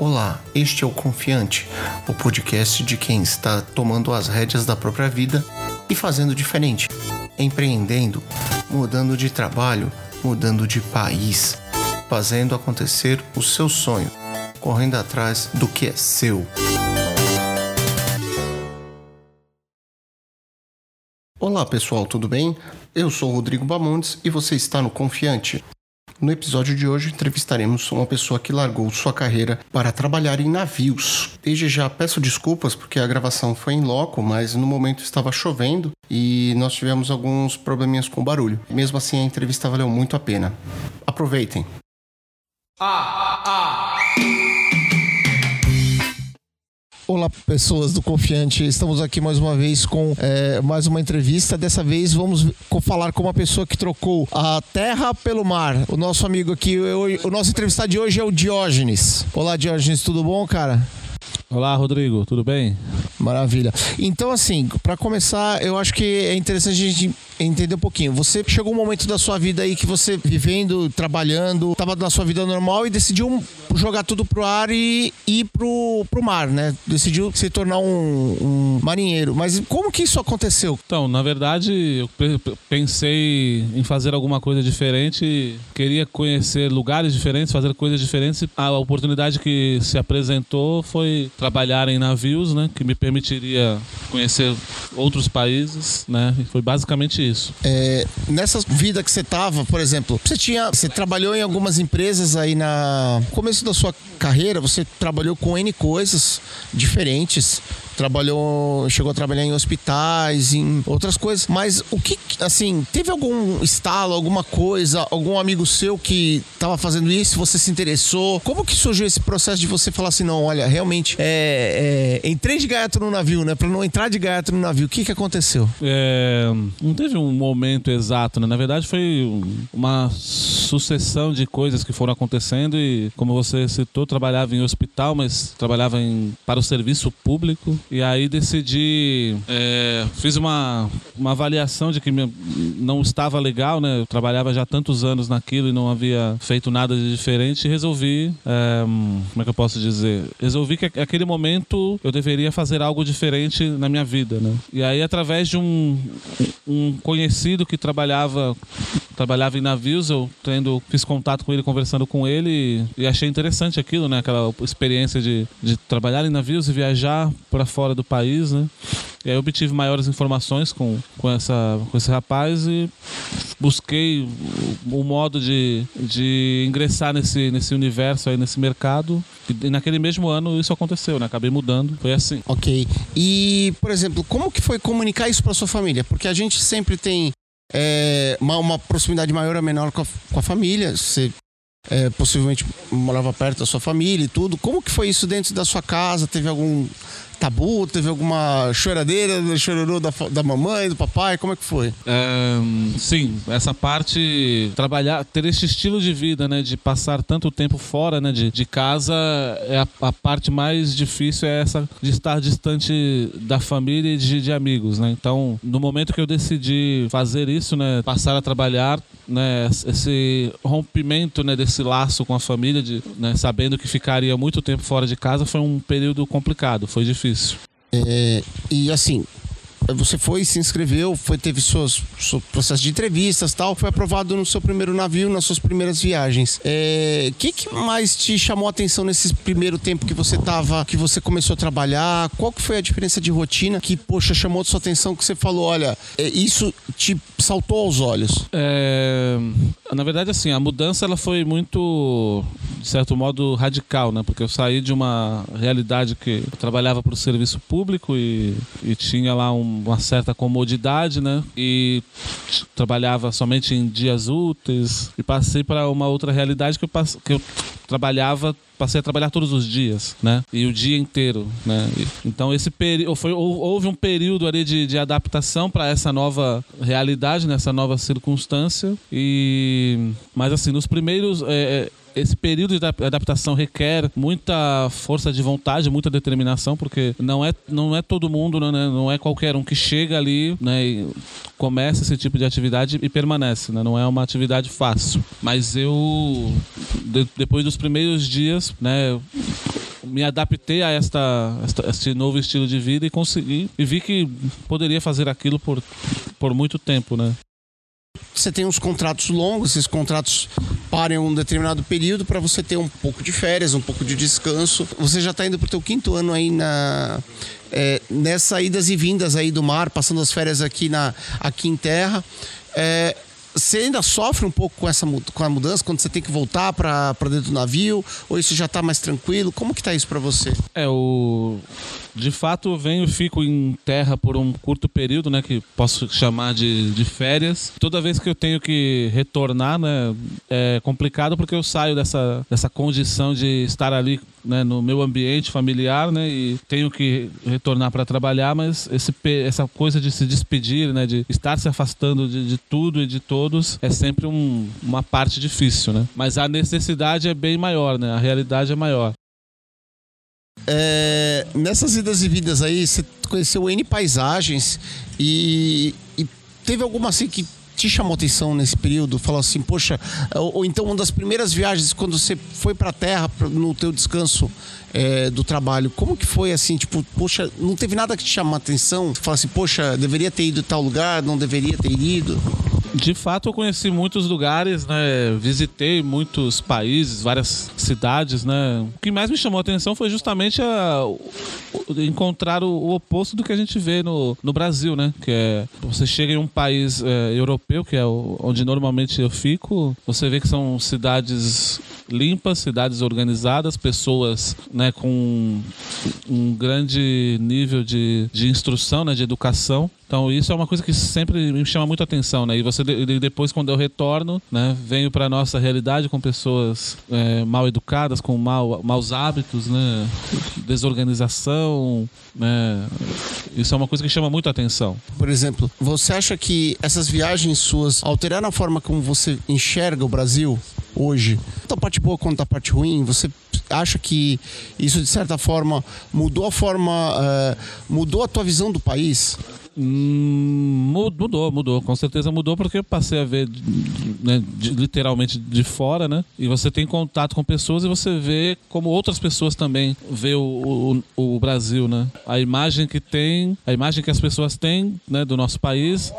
Olá, este é o Confiante, o podcast de quem está tomando as rédeas da própria vida e fazendo diferente, empreendendo, mudando de trabalho, mudando de país, fazendo acontecer o seu sonho, correndo atrás do que é seu. Olá pessoal, tudo bem? Eu sou Rodrigo Bamontes e você está no Confiante. No episódio de hoje entrevistaremos uma pessoa que largou sua carreira para trabalhar em navios. Desde já peço desculpas porque a gravação foi em loco, mas no momento estava chovendo e nós tivemos alguns probleminhas com o barulho. Mesmo assim, a entrevista valeu muito a pena. Aproveitem. Ah, ah. Olá, pessoas do Confiante. Estamos aqui mais uma vez com é, mais uma entrevista. Dessa vez vamos falar com uma pessoa que trocou a terra pelo mar. O nosso amigo aqui, o, o nosso entrevistado de hoje é o Diógenes. Olá, Diógenes, tudo bom, cara? Olá, Rodrigo, tudo bem? Maravilha. Então, assim, para começar, eu acho que é interessante a gente entender um pouquinho. Você chegou um momento da sua vida aí que você vivendo, trabalhando, estava na sua vida normal e decidiu jogar tudo pro ar e ir pro, pro mar, né? Decidiu se tornar um, um marinheiro. Mas como que isso aconteceu? Então, na verdade, eu pensei em fazer alguma coisa diferente, queria conhecer lugares diferentes, fazer coisas diferentes. A oportunidade que se apresentou foi trabalhar em navios, né? Que me permitiria conhecer outros países, né? E foi basicamente isso. É, nessa vida que você tava, por exemplo, você tinha, você trabalhou em algumas empresas aí na começo da sua carreira, você trabalhou com N coisas diferentes trabalhou, chegou a trabalhar em hospitais, em outras coisas. Mas o que, assim, teve algum estalo, alguma coisa, algum amigo seu que estava fazendo isso, você se interessou? Como que surgiu esse processo de você falar assim, não, olha, realmente, é, é, entrei de gaiato no navio, né? Para não entrar de gaiato no navio, o que que aconteceu? É, não teve um momento exato, né? Na verdade, foi uma sucessão de coisas que foram acontecendo e, como você citou, trabalhava em hospital, mas trabalhava em, para o serviço público. E aí decidi, é, fiz uma, uma avaliação de que não estava legal, né? Eu trabalhava já tantos anos naquilo e não havia feito nada de diferente e resolvi, é, como é que eu posso dizer? Resolvi que aquele momento eu deveria fazer algo diferente na minha vida, né? E aí através de um, um conhecido que trabalhava trabalhava em navios, eu tendo, fiz contato com ele, conversando com ele e, achei interessante aquilo, né? Aquela experiência de, de trabalhar em navios e viajar para fora do país, né? E aí obtive maiores informações com, com, essa, com esse rapaz e busquei o, o modo de, de ingressar nesse, nesse universo aí, nesse mercado. E, naquele mesmo ano isso aconteceu, né? Acabei mudando, foi assim. Ok. E, por exemplo, como que foi comunicar isso para sua família? Porque a gente sempre tem é, uma, uma, proximidade maior ou menor com a, com a família. Você é, possivelmente morava perto da sua família e tudo. Como que foi isso dentro da sua casa? Teve algum tabu? Teve alguma choradeira, chororô da, da mamãe, do papai? Como é que foi? É, sim, essa parte, trabalhar, ter esse estilo de vida, né, de passar tanto tempo fora, né, de, de casa, é a, a parte mais difícil é essa de estar distante da família e de, de amigos, né? Então, no momento que eu decidi fazer isso, né, passar a trabalhar, né, esse rompimento, né, desse laço com a família, de, né, sabendo que ficaria muito tempo fora de casa, foi um período complicado, foi difícil. É, e assim, você foi, se inscreveu, foi, teve seus, seu processo de entrevistas tal, foi aprovado no seu primeiro navio, nas suas primeiras viagens. O é, que, que, mais te chamou a atenção nesse primeiro tempo que você tava, que você começou a trabalhar? Qual que foi a diferença de rotina que, poxa, chamou a sua atenção que você falou, olha, é, isso te saltou aos olhos? É, na verdade, assim, a mudança ela foi muito, de certo modo, radical, né? Porque eu saí de uma realidade que eu trabalhava para o serviço público e, e tinha lá um uma certa comodidade, né? E trabalhava somente em dias úteis e passei para uma outra realidade que eu, que eu trabalhava passei a trabalhar todos os dias, né? E o dia inteiro, né? Então esse período foi houve um período ali de, de adaptação para essa nova realidade, nessa nova circunstância e mas assim nos primeiros é, é esse período de adaptação requer muita força de vontade, muita determinação, porque não é, não é todo mundo, né, né não é qualquer um que chega ali né, e começa esse tipo de atividade e permanece. Né, não é uma atividade fácil. Mas eu, de, depois dos primeiros dias, né, me adaptei a esta, esta, este novo estilo de vida e consegui e vi que poderia fazer aquilo por, por muito tempo, né? Você tem uns contratos longos, esses contratos parem um determinado período para você ter um pouco de férias, um pouco de descanso. Você já está indo para o teu quinto ano aí na é, nessas idas e vindas aí do mar, passando as férias aqui na aqui em terra. É, você ainda sofre um pouco com essa com a mudança quando você tem que voltar para dentro do navio ou isso já está mais tranquilo? Como que tá isso para você? É o de fato, venho e fico em terra por um curto período, né? Que posso chamar de, de férias. Toda vez que eu tenho que retornar, né? É complicado porque eu saio dessa, dessa condição de estar ali né, no meu ambiente familiar, né? E tenho que retornar para trabalhar, mas esse, essa coisa de se despedir, né? De estar se afastando de, de tudo e de todos é sempre um, uma parte difícil, né? Mas a necessidade é bem maior, né? A realidade é maior. É, nessas idas e vindas aí, você conheceu N paisagens e, e teve alguma assim que te chamou atenção nesse período? Falou assim, poxa, ou, ou então uma das primeiras viagens quando você foi para a Terra no teu descanso é, do trabalho, como que foi assim, tipo, poxa, não teve nada que te chamou atenção? Fala assim, poxa, deveria ter ido tal lugar, não deveria ter ido? De fato, eu conheci muitos lugares, né? Visitei muitos países, várias cidades, né? O que mais me chamou a atenção foi justamente a, encontrar o, o, oposto do que a gente vê no, no Brasil, né? Que é você chega em um país é, europeu, que é onde normalmente eu fico, você vê que são cidades limpas, cidades organizadas, pessoas né, com um grande nível de, de instrução, né, de educação. Então isso é uma coisa que sempre me chama muito atenção, né? E você depois quando eu retorno, né, venho para nossa realidade com pessoas é, mal educadas, com mal, maus hábitos, né, desorganização, né? Isso é uma coisa que chama muito atenção. Por exemplo, você acha que essas viagens suas alteraram a forma como você enxerga o Brasil? Hoje, tanto a parte boa quanto a parte ruim, você acha que isso de certa forma mudou a forma, uh, mudou a tua visão do país? Hum, mudou, mudou. Com certeza mudou porque eu passei a ver né, de, literalmente de fora, né? E você tem contato com pessoas e você vê como outras pessoas também vê o, o, o Brasil, né? A imagem que tem, a imagem que as pessoas têm né, do nosso país,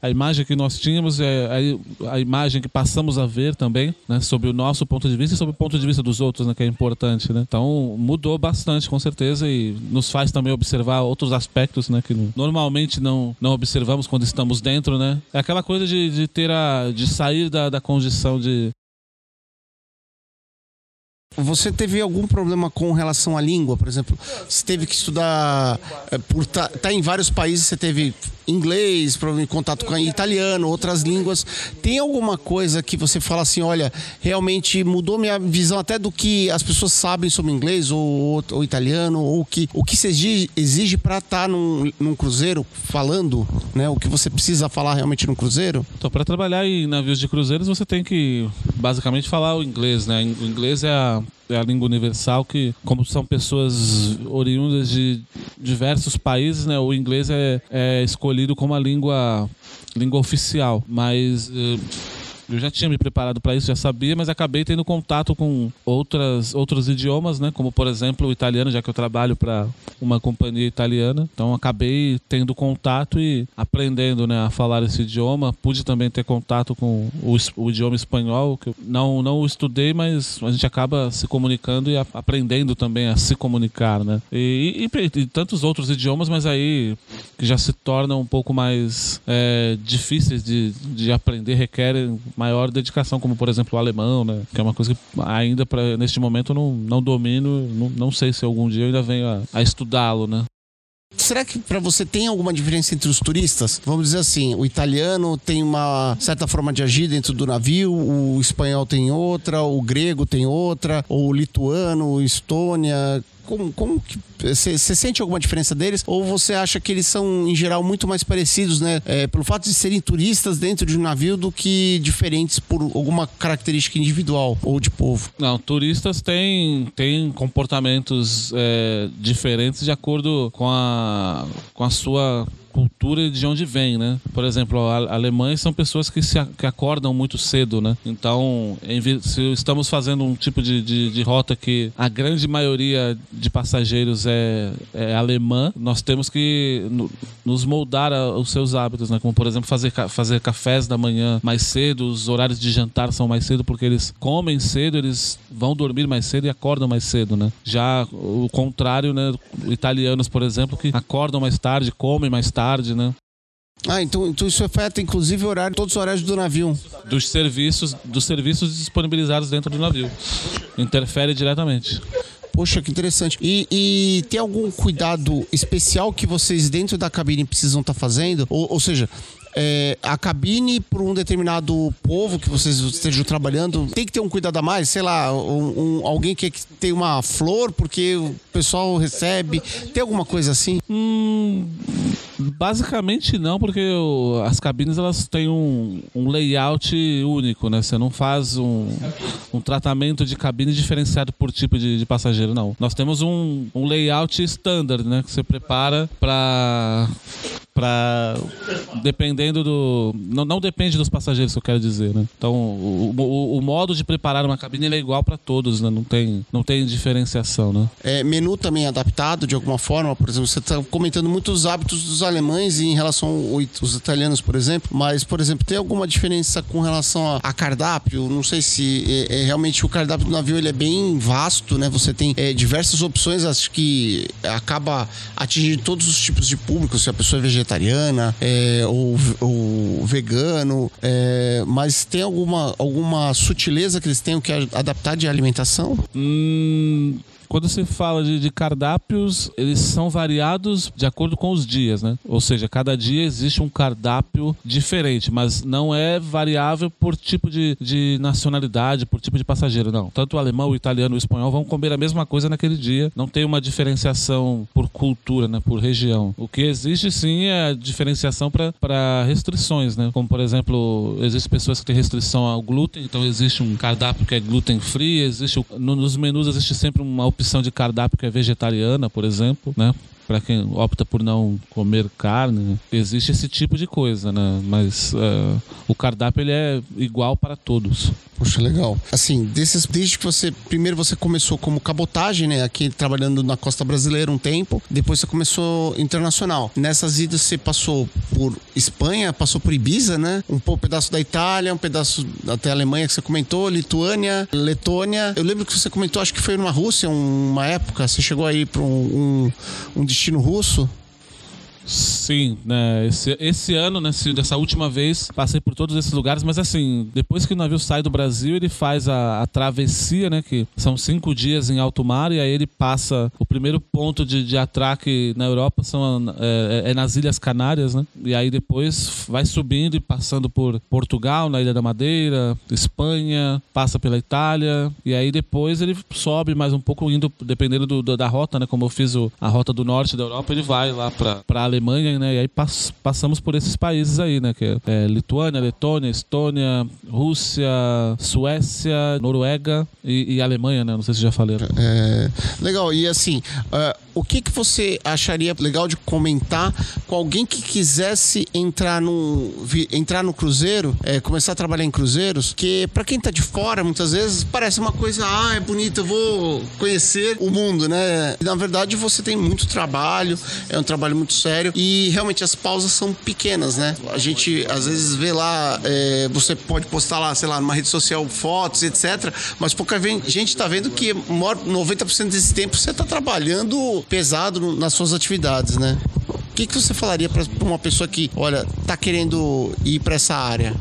a imagem que nós tínhamos, é a, a imagem que passamos a ver também, né? Sobre o nosso ponto de vista e sobre o ponto de vista dos outros, né? Que é importante, né? Então mudou bastante, com certeza, e nos faz também observar outros aspectos, né? Que normalmente não, não observamos quando estamos dentro, né? É aquela coisa de, de ter a. de sair da, da condição de, você teve algum problema com relação à língua, por exemplo? Você teve que estudar é, por tá, tá em vários países, você teve inglês, em contato com italiano, outras línguas. Tem alguma coisa que você fala assim, olha, realmente mudou minha visão até do que as pessoas sabem sobre inglês ou, ou italiano, ou que, o que se exige, exige para estar tá num, num cruzeiro falando, né? O que você precisa falar realmente no cruzeiro? Então, para trabalhar em navios de cruzeiros, você tem que basicamente falar o inglês, né? O inglês é a é a língua universal que, como são pessoas oriundas de diversos países, né, o inglês é, é escolhido como a língua, língua oficial. Mas eh, eu já tinha me preparado para isso, já sabia, mas acabei tendo contato com outras, outros idiomas, né? Como, por exemplo, o italiano, já que eu trabalho para uma companhia italiana. Então, acabei tendo contato e aprendendo né, a falar esse idioma. Pude também ter contato com o, o idioma espanhol, que eu não, não estudei, mas a gente acaba se comunicando e a, aprendendo também a se comunicar, né? E, e, e, tantos outros idiomas, mas aí que já se tornam um pouco mais é, difíceis de, de aprender, requerem maior dedicação, como por exemplo o alemão, né? Que é uma coisa que ainda pra, neste momento não, não domino, não, não sei se algum dia eu ainda venho a, a estudá-lo, né? Será que para você tem alguma diferença entre os turistas? Vamos dizer assim, o italiano tem uma certa forma de agir dentro do navio, o espanhol tem outra, o grego tem outra, ou o lituano, o Estônia como, como que você sente alguma diferença deles? Ou você acha que eles são, em geral, muito mais parecidos, né? É, pelo fato de serem turistas dentro de um navio do que diferentes por alguma característica individual ou de povo? Não, turistas têm, têm comportamentos é, diferentes de acordo com a, com a sua cultura de onde vem, né? Por exemplo, alemães são pessoas que se que acordam muito cedo, né? Então, se estamos fazendo um tipo de, de, de rota que a grande maioria de passageiros é, é alemã, nós temos que nos moldar aos seus hábitos, né? Como, por exemplo, fazer, fazer cafés da manhã mais cedo, os horários de jantar são mais cedo porque eles comem cedo, eles vão dormir mais cedo e acordam mais cedo, né? Já o contrário, né? Italianos, por exemplo, que acordam mais tarde, comem mais tarde, né? Ah, então, então isso afeta inclusive o horário, todos os horários do navio. Dos serviços, dos serviços disponibilizados dentro do navio. Interfere diretamente. Poxa, que interessante. E, e, tem algum cuidado especial que vocês dentro da cabine precisam estar tá fazendo? Ou, ou seja, é, a cabine para um determinado povo que vocês estejam trabalhando, tem que ter um cuidado a mais? Sei lá, um, um, alguém que tem uma flor porque o pessoal recebe? Tem alguma coisa assim? Hum, basicamente não, porque as cabines elas têm um, um, layout único, né? Você não faz um, um tratamento de cabine diferenciado por tipo de, de passageiro, não. Nós temos um, um layout standard, né? Que você prepara para para dependendo do não, não depende dos passageiros que eu quero dizer né? Então o, o, o modo de preparar uma cabine é igual para todos né? Não tem não tem diferenciação né? É, menu também adaptado de alguma forma por exemplo você está comentando muitos hábitos dos alemães em relação aos italianos por exemplo mas por exemplo tem alguma diferença com relação a, a cardápio? Não sei se é, é, realmente o cardápio do navio ele é bem vasto né? Você tem é, diversas opções acho que acaba atingindo todos os tipos de público se a pessoa é vegetariana vegetariana é, ou, ou, vegano, é, mas tem alguma, alguma sutileza que eles tenham que adaptar de alimentação? Hum, quando se fala de, de, cardápios, eles são variados de acordo com os dias, né? Ou seja, cada dia existe um cardápio diferente, mas não é variável por tipo de, de nacionalidade, por tipo de passageiro, não. Tanto o alemão, o italiano o espanhol vão comer a mesma coisa naquele dia. Não tem uma diferenciação por cultura, né? Por região. O que existe sim é a diferenciação para restrições, né? Como por exemplo, existem pessoas que têm restrição ao glúten, então existe um cardápio que é gluten free, existe nos menus existe sempre uma opção de cardápio que é vegetariana, por exemplo, né? Para quem opta por não comer carne, existe esse tipo de coisa, né? Mas uh, o cardápio ele é igual para todos. Poxa, legal. Assim, desses, desde que você. Primeiro você começou como cabotagem, né? Aqui trabalhando na costa brasileira um tempo. Depois você começou internacional. Nessas idas você passou por Espanha, passou por Ibiza, né? Um pouco, pedaço da Itália, um pedaço até Alemanha que você comentou, Lituânia, Letônia. Eu lembro que você comentou, acho que foi numa Rússia, uma época. Você chegou aí para um, um, um destino russo. Sim, né? Esse, esse ano, né, dessa última vez, passei por todos esses lugares, mas assim, depois que o navio sai do Brasil, ele faz a, a travessia, né? Que são cinco dias em alto mar, e aí ele passa. O primeiro ponto de, de atraque na Europa são, é, é, é nas Ilhas Canárias, né? E aí depois vai subindo e passando por Portugal, na Ilha da Madeira, Espanha, passa pela Itália, e aí depois ele sobe mais um pouco, indo, dependendo do, do, da rota, né? Como eu fiz o, a rota do norte da Europa, ele vai lá para Alemanha, né? E aí pass passamos por esses países aí, né? Que é, é Lituânia, Letônia, Estônia, Rússia, Suécia, Noruega e, e, Alemanha, né? Não sei se já falei. É, legal. E assim, uh, o que, que você acharia legal de comentar com alguém que quisesse entrar no, entrar no cruzeiro, é, começar a trabalhar em cruzeiros? Que para quem tá de fora, muitas vezes parece uma coisa, ah, é bonito, eu vou conhecer o mundo, né? E, na verdade, você tem muito trabalho, é um trabalho muito sério e realmente as pausas são pequenas, né? A gente às vezes vê lá, é, você pode postar lá, sei lá, numa rede social fotos, etc. Mas pouca gente está vendo que 90% desse tempo você está trabalhando pesado nas suas atividades, né? O que, que você falaria para uma pessoa que, olha, tá querendo ir para essa área?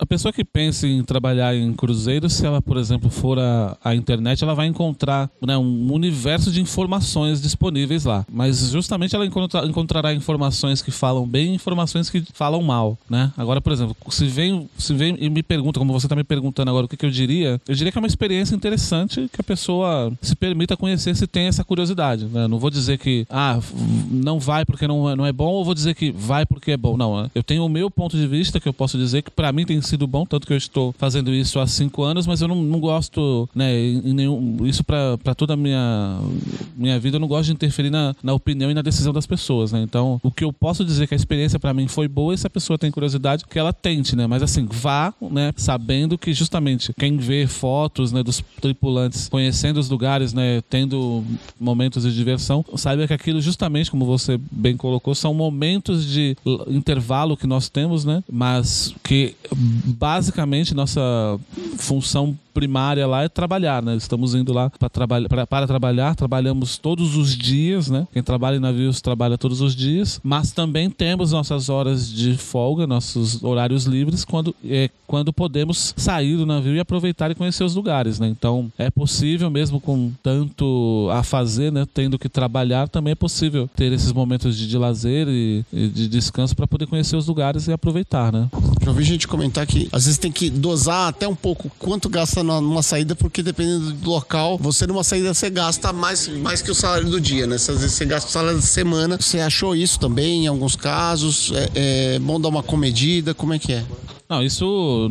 A pessoa que pensa em trabalhar em cruzeiro, se ela, por exemplo, for à, internet, ela vai encontrar né, um universo de informações disponíveis lá. Mas justamente ela encontra, encontrará informações que falam bem e informações que falam mal, né? Agora, por exemplo, se vem, se vem e me pergunta, como você está me perguntando agora, o que, que eu diria, eu diria que é uma experiência interessante que a pessoa se permita conhecer se tem essa curiosidade. Né? Não vou dizer que, ah, não vai porque não, não é bom, ou vou dizer que vai porque é bom. Não, eu tenho o meu ponto de vista que eu posso dizer que para mim tem sido bom, tanto que eu estou fazendo isso há cinco anos, mas eu não, não gosto, né, nenhum, isso para toda a minha, minha vida, eu não gosto de interferir na, na opinião e na decisão das pessoas, né? Então, o que eu posso dizer que a experiência para mim foi boa, e se a pessoa tem curiosidade, que ela tente, né? Mas assim, vá, né, sabendo que justamente quem vê fotos, né, dos tripulantes conhecendo os lugares, né, tendo momentos de diversão, saiba que aquilo justamente, como você bem colocou, são momentos de intervalo que nós temos, né? Mas que basicamente nossa função primária lá é trabalhar, né? Estamos indo lá para trabalhar, para trabalhar, trabalhamos todos os dias, né? Quem trabalha em navios trabalha todos os dias, mas também temos nossas horas de folga, nossos horários livres quando é quando podemos sair do navio e aproveitar e conhecer os lugares, né? Então é possível mesmo com tanto a fazer, né? Tendo que trabalhar, também é possível ter esses momentos de, de lazer e, e de descanso para poder conhecer os lugares e aproveitar, né? Já ouvi gente comentar que às vezes tem que dosar até um pouco quanto gasta numa saída, porque dependendo do local, você numa saída você gasta mais, mais que o salário do dia, né? Às vezes você gasta o salário da semana. Você achou isso também em alguns casos? É, é bom dar uma comedida? Como é que é? Não, isso,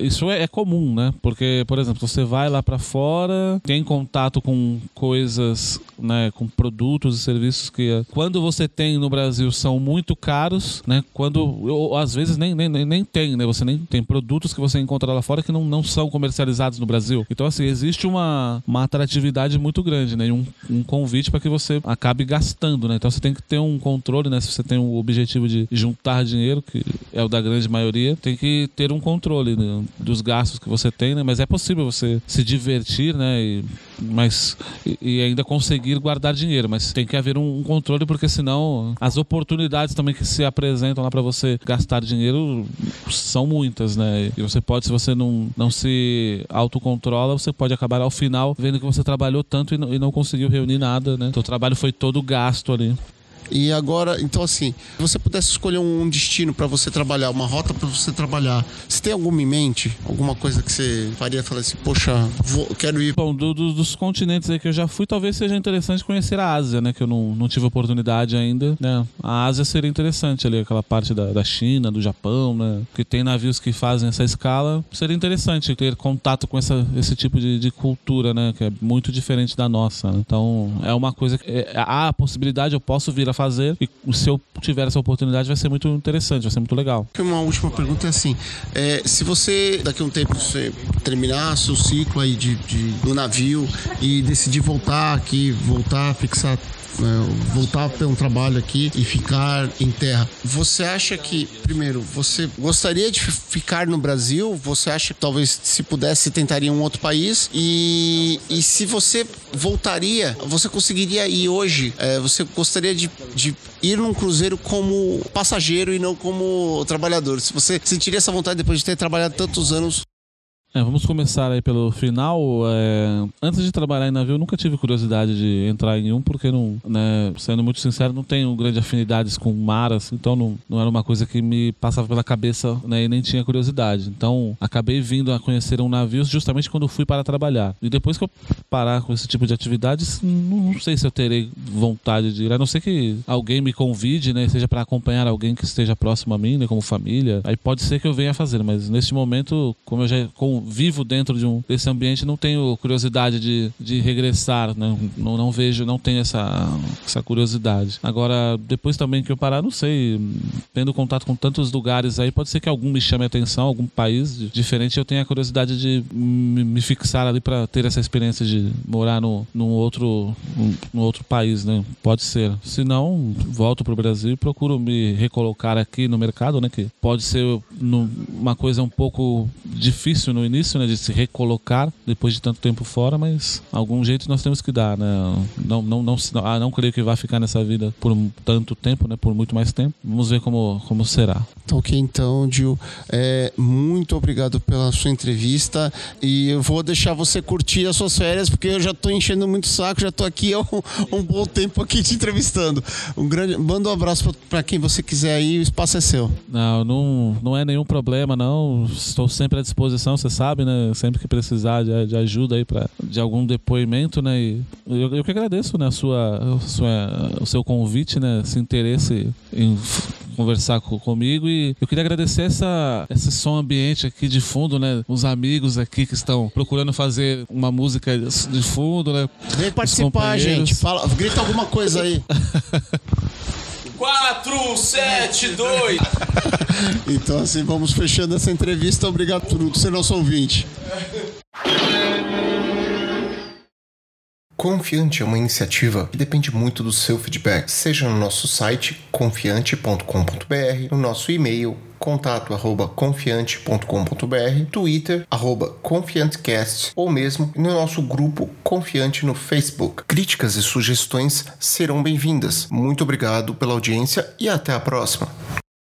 isso é, é, comum, né? Porque, por exemplo, você vai lá para fora, tem contato com coisas, né? Com produtos e serviços que, quando você tem no Brasil, são muito caros, né? Quando, ou, às vezes, nem, nem, nem tem, né? Você nem tem produtos que você encontra lá fora que não, não são comercializados no Brasil. Então, assim, existe uma, uma atratividade muito grande, né? E um, um convite para que você acabe gastando, né? Então, você tem que ter um controle, né? Se você tem o objetivo de juntar dinheiro, que é o da grande maioria, tem que ter um controle né, dos gastos que você tem, né? Mas é possível você se divertir, né? E, mas, e, e ainda conseguir guardar dinheiro. Mas tem que haver um, um, controle, porque senão as oportunidades também que se apresentam lá para você gastar dinheiro são muitas, né? E você pode, se você não, não se autocontrola, você pode acabar ao final vendo que você trabalhou tanto e não, e não conseguiu reunir nada, né? O trabalho foi todo gasto ali. E agora, então assim, se você pudesse escolher um destino para você trabalhar, uma rota para você trabalhar, você tem alguma em mente? Alguma coisa que você faria falar assim, poxa, vou, quero ir. Bom, do, do, dos continentes aí que eu já fui, talvez seja interessante conhecer a Ásia, né? Que eu não, não tive oportunidade ainda, né? A Ásia seria interessante ali, aquela parte da, da China, do Japão, né? Que tem navios que fazem essa escala. Seria interessante ter contato com essa, esse tipo de, de cultura, né? Que é muito diferente da nossa. Né? Então, é uma coisa que é, há a possibilidade, eu posso vir a fazer. E se eu tiver essa oportunidade, vai ser muito interessante, vai ser muito legal. Uma última pergunta é assim: é, se você, daqui a um tempo, você terminar seu ciclo aí de, de, do navio e decidir voltar aqui, voltar a fixar é, voltar para um trabalho aqui e ficar em terra. Você acha que, primeiro, você gostaria de ficar no Brasil? Você acha que talvez, se pudesse, tentaria um outro país? E, e se você voltaria, você conseguiria ir hoje? É, você gostaria de, de ir num cruzeiro como passageiro e não como trabalhador? Se você sentiria essa vontade depois de ter trabalhado tantos anos é, vamos começar aí pelo final. É, antes de trabalhar em navio, eu nunca tive curiosidade de entrar em um, porque não, né, sendo muito sincero, não tenho grande afinidades com maras, então não, não era uma coisa que me passava pela cabeça né, e nem tinha curiosidade. Então acabei vindo a conhecer um navio justamente quando fui para trabalhar. E depois que eu parar com esse tipo de atividades, não, não sei se eu terei vontade de ir, a não ser que alguém me convide, né, seja para acompanhar alguém que esteja próximo a mim, né, como família. Aí pode ser que eu venha fazer, mas neste momento, como eu já com vivo dentro de um desse ambiente, não tenho curiosidade de, de regressar, né? não, não vejo, não tenho essa, essa curiosidade. Agora, depois também que eu parar, não sei, tendo contato com tantos lugares aí, pode ser que algum me chame a atenção, algum país diferente, eu tenha a curiosidade de me, fixar ali para ter essa experiência de morar no, num outro, num outro país, né? Pode ser. Se não, volto pro Brasil e procuro me recolocar aqui no mercado, né? Que pode ser no, uma coisa um pouco difícil no início, né, de se recolocar depois de tanto tempo fora, mas algum jeito nós temos que dar, né? Não, não, não, ah, não creio que vai ficar nessa vida por tanto tempo, né? Por muito mais tempo. Vamos ver como, como será. Ok, então, Gil, é, muito obrigado pela sua entrevista e eu vou deixar você curtir as suas férias porque eu já estou enchendo muito saco, já estou aqui há um, um, bom tempo aqui te entrevistando. Um grande, manda um abraço para quem você quiser aí, o espaço é seu. Não, não, não é nenhum problema, não. Estou sempre à disposição, você sabe, né? Sempre que precisar de, de ajuda aí para de algum depoimento, né? E eu, eu que agradeço, né? A sua, a sua, o seu convite, né? Esse interesse em conversar com, comigo e e eu queria agradecer essa, esse som ambiente aqui de fundo, né? Os amigos aqui que estão procurando fazer uma música de fundo, né? Vem participar, gente. Fala, grita alguma coisa aí. 4, 7, 2. então, assim, vamos fechando essa entrevista. Obrigado por ser nosso ouvinte. Confiante é uma iniciativa que depende muito do seu feedback, seja no nosso site confiante.com.br, no nosso e-mail contato arroba confiante.com.br, Twitter arroba confiantecast ou mesmo no nosso grupo Confiante no Facebook. Críticas e sugestões serão bem-vindas. Muito obrigado pela audiência e até a próxima.